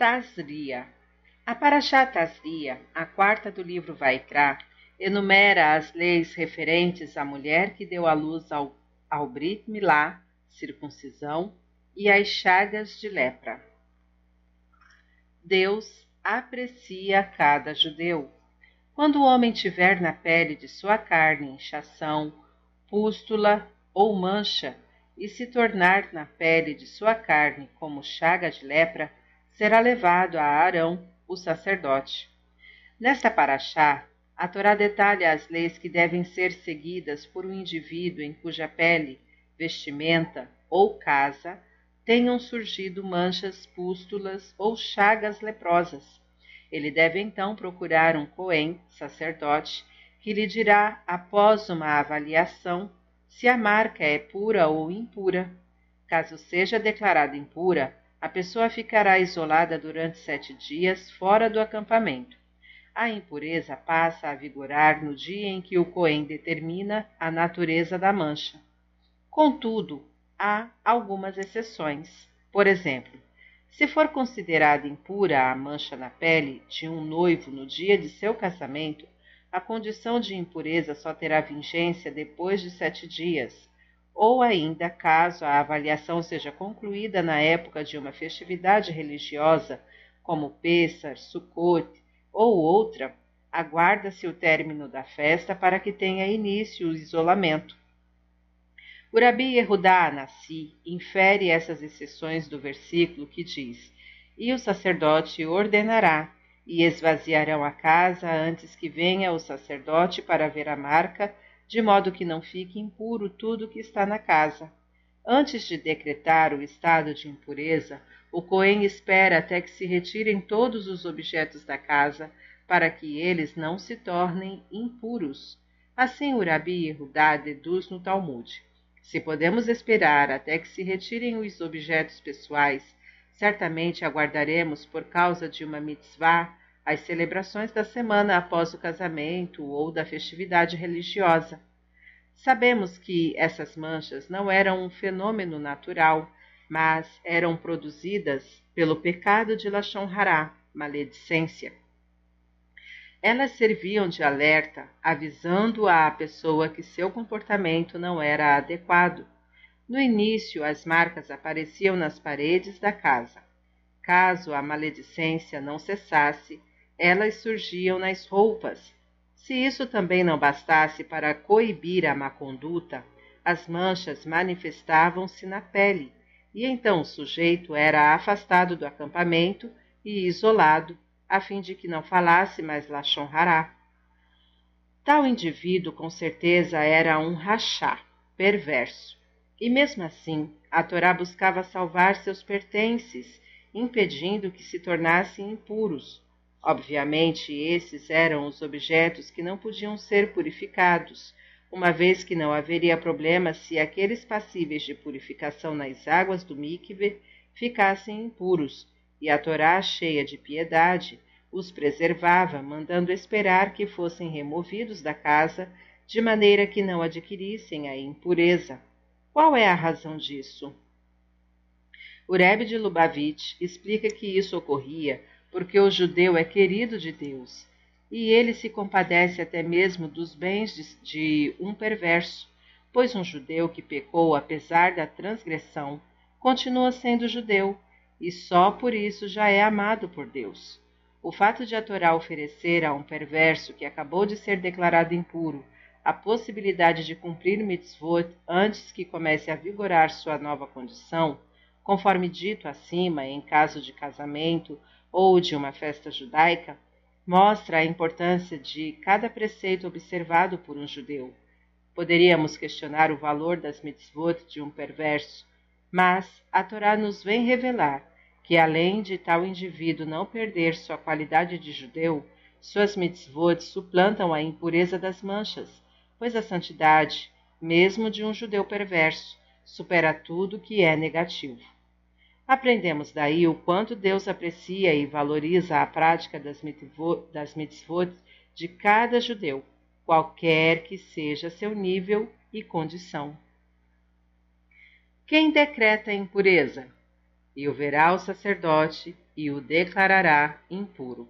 Tazria. A Parashá Tazria, a quarta do livro Vaikra, enumera as leis referentes à mulher que deu à luz ao, ao Brit Milá, circuncisão, e às chagas de lepra. Deus aprecia cada judeu. Quando o homem tiver na pele de sua carne inchação, pústula ou mancha, e se tornar na pele de sua carne como chaga de lepra, será levado a Arão, o sacerdote. Nesta paraxá, a Torá detalha as leis que devem ser seguidas por um indivíduo em cuja pele, vestimenta ou casa tenham surgido manchas, pústulas ou chagas leprosas. Ele deve então procurar um Cohen, sacerdote, que lhe dirá, após uma avaliação, se a marca é pura ou impura. Caso seja declarada impura, a pessoa ficará isolada durante sete dias fora do acampamento. A impureza passa a vigorar no dia em que o Cohen determina a natureza da mancha. Contudo, há algumas exceções. Por exemplo, se for considerada impura a mancha na pele de um noivo no dia de seu casamento, a condição de impureza só terá vigência depois de sete dias, ou ainda caso a avaliação seja concluída na época de uma festividade religiosa, como Pêssar, Sukkot ou outra, aguarda-se o término da festa para que tenha início o isolamento. O Rabi Yehudá Anassi infere essas exceções do versículo que diz: E o sacerdote ordenará, e esvaziarão a casa antes que venha o sacerdote para ver a marca de modo que não fique impuro tudo que está na casa. Antes de decretar o estado de impureza, o Cohen espera até que se retirem todos os objetos da casa, para que eles não se tornem impuros. Assim o Rabi Yehudá deduz no Talmud. Se podemos esperar até que se retirem os objetos pessoais, certamente aguardaremos por causa de uma mitzvah as celebrações da semana após o casamento ou da festividade religiosa. Sabemos que essas manchas não eram um fenômeno natural, mas eram produzidas pelo pecado de Lachon Hará, maledicência. Elas serviam de alerta, avisando à pessoa que seu comportamento não era adequado. No início, as marcas apareciam nas paredes da casa. Caso a maledicência não cessasse, elas surgiam nas roupas. Se isso também não bastasse para coibir a má conduta, as manchas manifestavam-se na pele, e então o sujeito era afastado do acampamento e isolado, a fim de que não falasse mais Lachon Hará. Tal indivíduo com certeza era um rachá, perverso, e mesmo assim a Torá buscava salvar seus pertences, impedindo que se tornassem impuros, Obviamente, esses eram os objetos que não podiam ser purificados, uma vez que não haveria problema se aqueles passíveis de purificação nas águas do mikve ficassem impuros, e a Torá, cheia de piedade, os preservava, mandando esperar que fossem removidos da casa, de maneira que não adquirissem a impureza. Qual é a razão disso? O Rebbe de Lubavitch explica que isso ocorria porque o judeu é querido de Deus, e ele se compadece até mesmo dos bens de, de um perverso, pois um judeu que pecou apesar da transgressão continua sendo judeu, e só por isso já é amado por Deus. O fato de a Torá oferecer a um perverso que acabou de ser declarado impuro a possibilidade de cumprir mitzvot antes que comece a vigorar sua nova condição, conforme dito acima, em caso de casamento ou de uma festa judaica, mostra a importância de cada preceito observado por um judeu. Poderíamos questionar o valor das mitzvot de um perverso, mas a Torá nos vem revelar que, além de tal indivíduo não perder sua qualidade de judeu, suas mitzvot suplantam a impureza das manchas, pois a santidade, mesmo de um judeu perverso, supera tudo que é negativo. Aprendemos daí o quanto Deus aprecia e valoriza a prática das mitzvot de cada judeu, qualquer que seja seu nível e condição. Quem decreta a impureza? e o verá o sacerdote e o declarará impuro.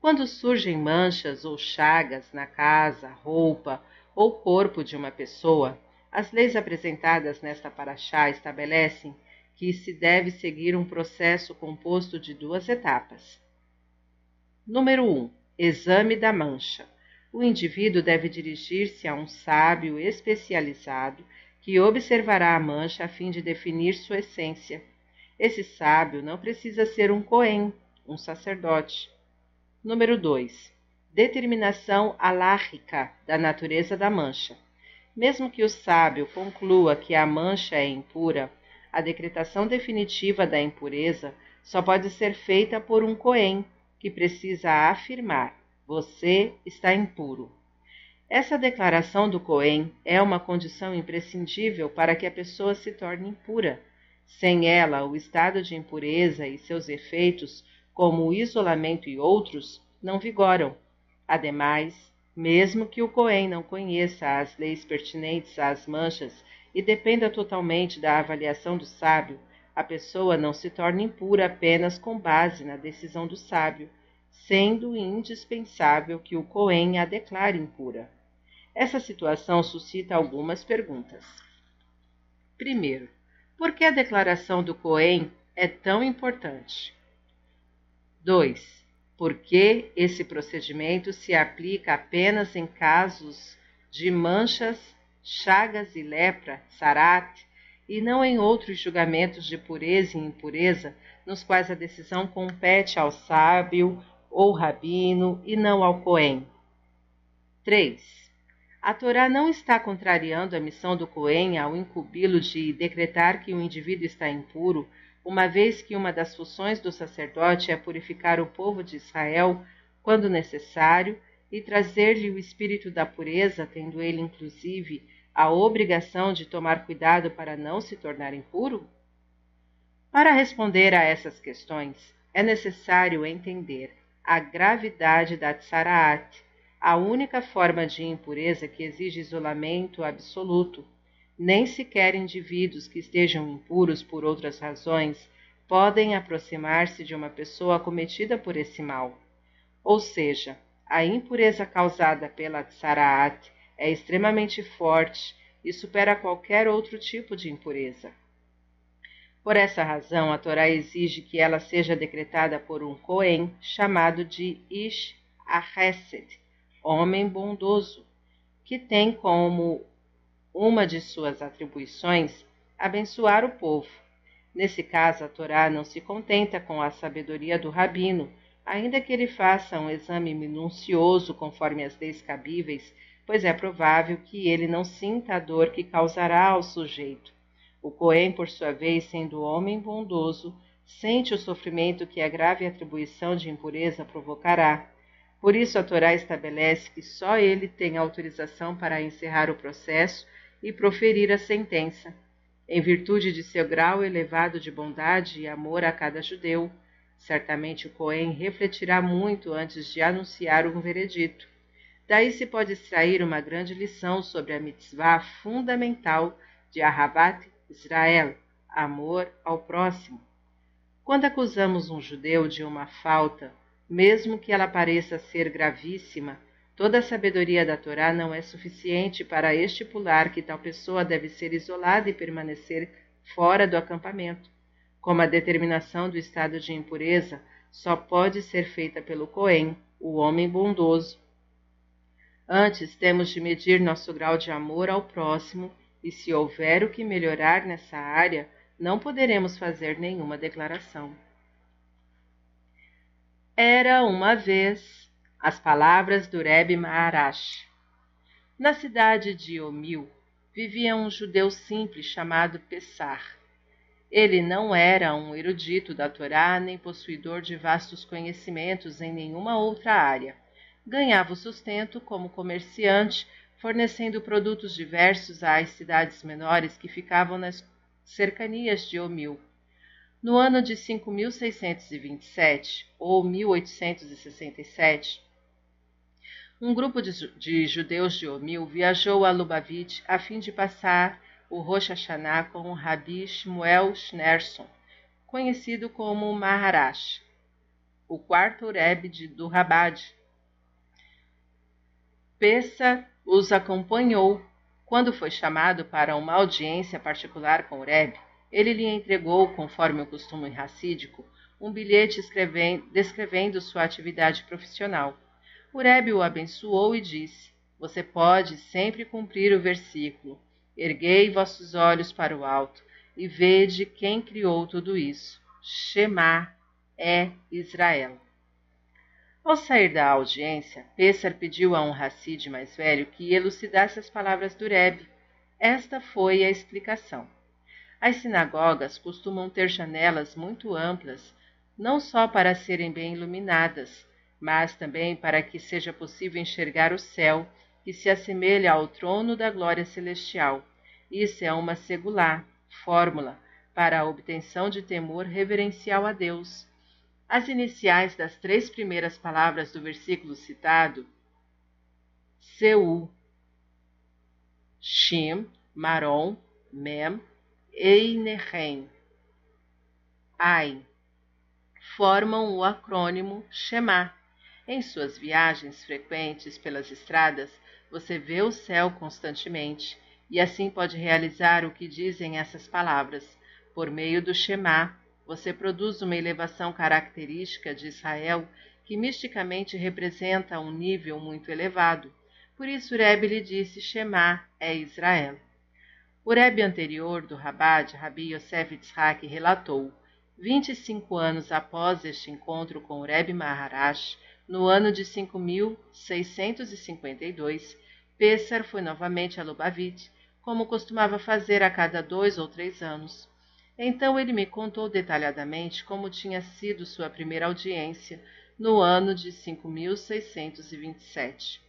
Quando surgem manchas ou chagas na casa, roupa ou corpo de uma pessoa, as leis apresentadas nesta paraxá estabelecem que se deve seguir um processo composto de duas etapas. Número 1. Exame da mancha. O indivíduo deve dirigir-se a um sábio especializado que observará a mancha a fim de definir sua essência. Esse sábio não precisa ser um cohen, um sacerdote. Número 2. Determinação alárrica da natureza da mancha. Mesmo que o sábio conclua que a mancha é impura, a decretação definitiva da impureza só pode ser feita por um cohen, que precisa afirmar: você está impuro. Essa declaração do Cohen é uma condição imprescindível para que a pessoa se torne impura. Sem ela, o estado de impureza e seus efeitos, como o isolamento e outros, não vigoram. Ademais, mesmo que o Cohen não conheça as leis pertinentes às manchas e dependa totalmente da avaliação do sábio, a pessoa não se torna impura apenas com base na decisão do sábio, sendo indispensável que o Cohen a declare impura. Essa situação suscita algumas perguntas. Primeiro, por que a declaração do Cohen é tão importante? 2. Por que esse procedimento se aplica apenas em casos de manchas chagas e lepra, sarat, e não em outros julgamentos de pureza e impureza, nos quais a decisão compete ao sábio ou rabino e não ao Cohen. 3. A Torá não está contrariando a missão do Cohen ao incumbi-lo de decretar que o indivíduo está impuro, uma vez que uma das funções do sacerdote é purificar o povo de Israel quando necessário e trazer-lhe o espírito da pureza, tendo ele, inclusive, a obrigação de tomar cuidado para não se tornar impuro? Para responder a essas questões, é necessário entender a gravidade da tsaraat, a única forma de impureza que exige isolamento absoluto. Nem sequer indivíduos que estejam impuros por outras razões podem aproximar-se de uma pessoa acometida por esse mal. Ou seja, a impureza causada pela tsaraat é extremamente forte e supera qualquer outro tipo de impureza. Por essa razão, a Torá exige que ela seja decretada por um Cohen chamado de Ish Ahesed, homem bondoso, que tem como uma de suas atribuições abençoar o povo. Nesse caso, a Torá não se contenta com a sabedoria do rabino, ainda que ele faça um exame minucioso conforme as leis cabíveis pois é provável que ele não sinta a dor que causará ao sujeito. O Cohen, por sua vez, sendo homem bondoso, sente o sofrimento que a grave atribuição de impureza provocará. Por isso, a Torá estabelece que só ele tem autorização para encerrar o processo e proferir a sentença. Em virtude de seu grau elevado de bondade e amor a cada judeu, certamente o Cohen refletirá muito antes de anunciar um veredito. Daí se pode extrair uma grande lição sobre a mitzvah fundamental de Ahabat Israel, amor ao próximo. Quando acusamos um judeu de uma falta, mesmo que ela pareça ser gravíssima, toda a sabedoria da Torá não é suficiente para estipular que tal pessoa deve ser isolada e permanecer fora do acampamento. Como a determinação do estado de impureza só pode ser feita pelo Cohen, o homem bondoso, Antes temos de medir nosso grau de amor ao próximo e, se houver o que melhorar nessa área, não poderemos fazer nenhuma declaração. Era uma vez as palavras do Rebbe Maharash. Na cidade de Omil vivia um judeu simples chamado Pessar. Ele não era um erudito da Torá nem possuidor de vastos conhecimentos em nenhuma outra área ganhava o sustento como comerciante, fornecendo produtos diversos às cidades menores que ficavam nas cercanias de Omil. No ano de 5627 ou 1867, um grupo de, de judeus de Omil viajou a Lubavitch a fim de passar o Rosh Hashanah com o Rabi Shmuel Schneerson, conhecido como Maharash, o quarto Rebbe do Rabad. Pessa os acompanhou. Quando foi chamado para uma audiência particular com o Rebbe, ele lhe entregou, conforme o costume racídico, um bilhete descrevendo sua atividade profissional. O Rebbe o abençoou e disse: Você pode sempre cumprir o versículo: Erguei vossos olhos para o alto e vede quem criou tudo isso. Shema é Israel. Ao sair da audiência, Pessar pediu a um Hassid mais velho que elucidasse as palavras do Rebbe. Esta foi a explicação. As sinagogas costumam ter janelas muito amplas, não só para serem bem iluminadas, mas também para que seja possível enxergar o céu, que se assemelha ao trono da glória celestial. Isso é uma segular, fórmula, para a obtenção de temor reverencial a Deus. As iniciais das três primeiras palavras do versículo citado, Seu, Shim, Maron, Mem, Einehem, Ain, formam o acrônimo Shema. Em suas viagens frequentes pelas estradas, você vê o céu constantemente e assim pode realizar o que dizem essas palavras. Por meio do Shema, você produz uma elevação característica de Israel que misticamente representa um nível muito elevado. Por isso Rebbe lhe disse Shema é Israel. O Rebbe anterior do Rabad, Rabi Yosef Yitzhak, relatou, 25 anos após este encontro com o Rebbe Maharash, no ano de 5652, Pessar foi novamente a Lubavitch, como costumava fazer a cada dois ou três anos. Então ele me contou detalhadamente como tinha sido sua primeira audiência no ano de 5627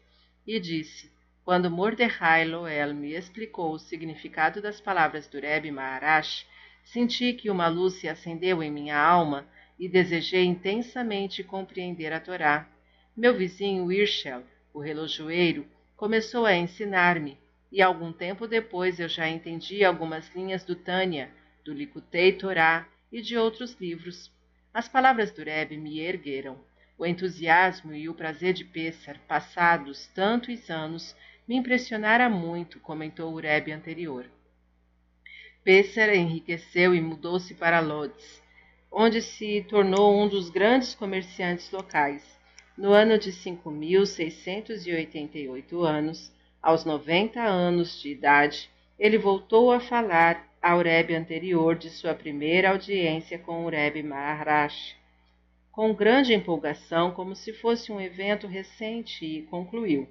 e disse: Quando Mordecai Loel me explicou o significado das palavras do Rebbe Maharash, senti que uma luz se acendeu em minha alma e desejei intensamente compreender a Torá. Meu vizinho Irshel, o relojoeiro, começou a ensinar-me, e algum tempo depois eu já entendi algumas linhas do Tânia do Likutei Torá e de outros livros. As palavras do Rebbe me ergueram. O entusiasmo e o prazer de Pessar, passados tantos anos, me impressionara muito, comentou o Rebbe anterior. Pessar enriqueceu e mudou-se para Lodz, onde se tornou um dos grandes comerciantes locais. No ano de 5.688 anos, aos 90 anos de idade, ele voltou a falar ao Rebbe anterior de sua primeira audiência com o Rebbe Maharash, com grande empolgação, como se fosse um evento recente, e concluiu: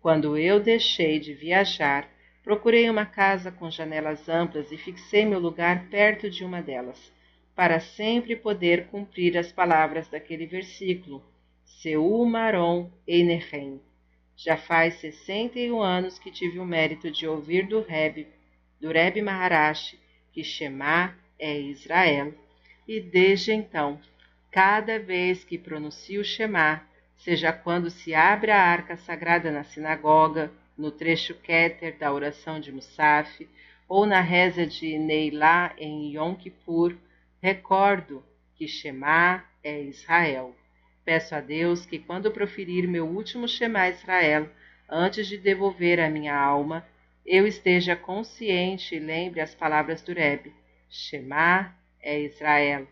Quando eu deixei de viajar, procurei uma casa com janelas amplas e fixei meu lugar perto de uma delas, para sempre poder cumprir as palavras daquele versículo: Seu Maron Einehem. Já faz sessenta e um anos que tive o mérito de ouvir do Rebbe do Rebbe Maharash, que Shema é Israel, e desde então, cada vez que pronuncio Shema, seja quando se abre a arca sagrada na sinagoga, no trecho Keter da oração de Musaf, ou na reza de Neilá em Yom Kippur, recordo que Shema é Israel. Peço a Deus que, quando proferir meu último Shema Israel, antes de devolver a minha alma, eu esteja consciente e lembre as palavras do Rebbe. Shema é Israel.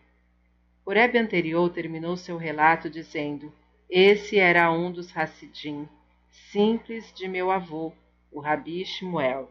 O Rebbe anterior terminou seu relato dizendo: Esse era um dos Hassidim, simples de meu avô, o Rabi Shmuel.